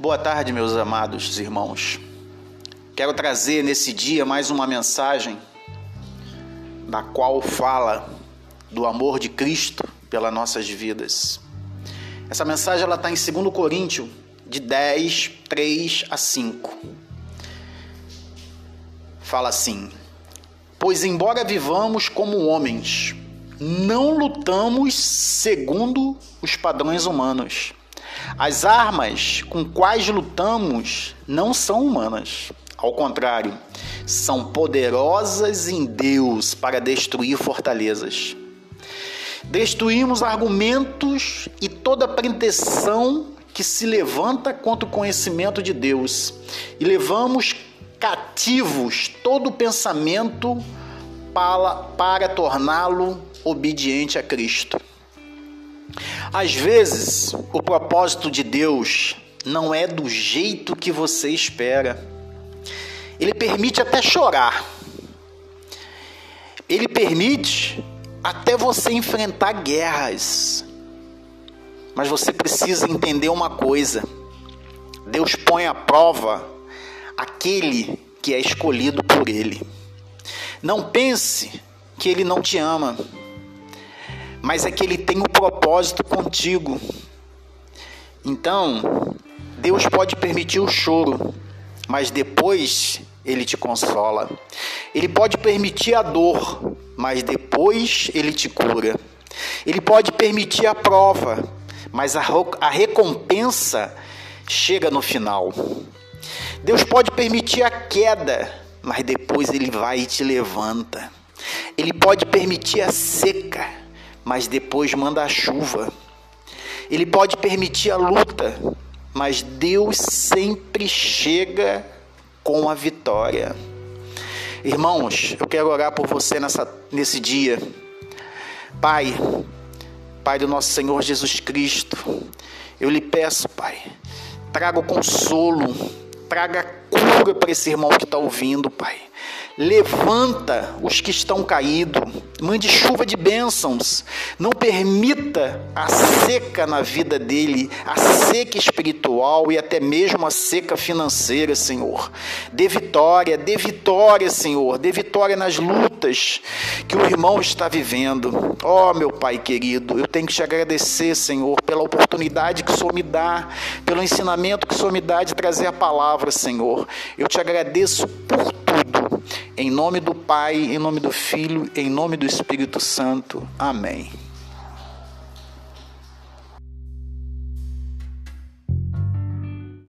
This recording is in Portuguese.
Boa tarde, meus amados irmãos. Quero trazer nesse dia mais uma mensagem na qual fala do amor de Cristo pelas nossas vidas. Essa mensagem ela está em 2 Coríntios, de 10, 3 a 5. Fala assim: Pois, embora vivamos como homens, não lutamos segundo os padrões humanos as armas com quais lutamos não são humanas. Ao contrário, são poderosas em Deus para destruir fortalezas. Destruímos argumentos e toda pretensão que se levanta contra o conhecimento de Deus e levamos cativos todo pensamento para, para torná-lo obediente a Cristo. Às vezes, o propósito de Deus não é do jeito que você espera. Ele permite até chorar. Ele permite até você enfrentar guerras. Mas você precisa entender uma coisa: Deus põe à prova aquele que é escolhido por Ele. Não pense que Ele não te ama mas é que ele tem um propósito contigo. Então, Deus pode permitir o choro, mas depois ele te consola. Ele pode permitir a dor, mas depois ele te cura. Ele pode permitir a prova, mas a, a recompensa chega no final. Deus pode permitir a queda, mas depois ele vai e te levanta. Ele pode permitir a seca, mas depois manda a chuva. Ele pode permitir a luta, mas Deus sempre chega com a vitória. Irmãos, eu quero orar por você nessa, nesse dia. Pai, Pai do nosso Senhor Jesus Cristo, eu lhe peço, Pai, traga o consolo, traga cura para esse irmão que está ouvindo, Pai. Levanta os que estão caídos, mande chuva de bênçãos, não permita a seca na vida dele, a seca espiritual e até mesmo a seca financeira, Senhor. Dê vitória, dê vitória, Senhor, dê vitória nas lutas que o irmão está vivendo. Ó, oh, meu Pai querido, eu tenho que te agradecer, Senhor, pela oportunidade que o Senhor me dá, pelo ensinamento que o Senhor me dá de trazer a palavra, Senhor. Eu te agradeço por tudo. Em nome do Pai, em nome do Filho, em nome do Espírito Santo. Amém.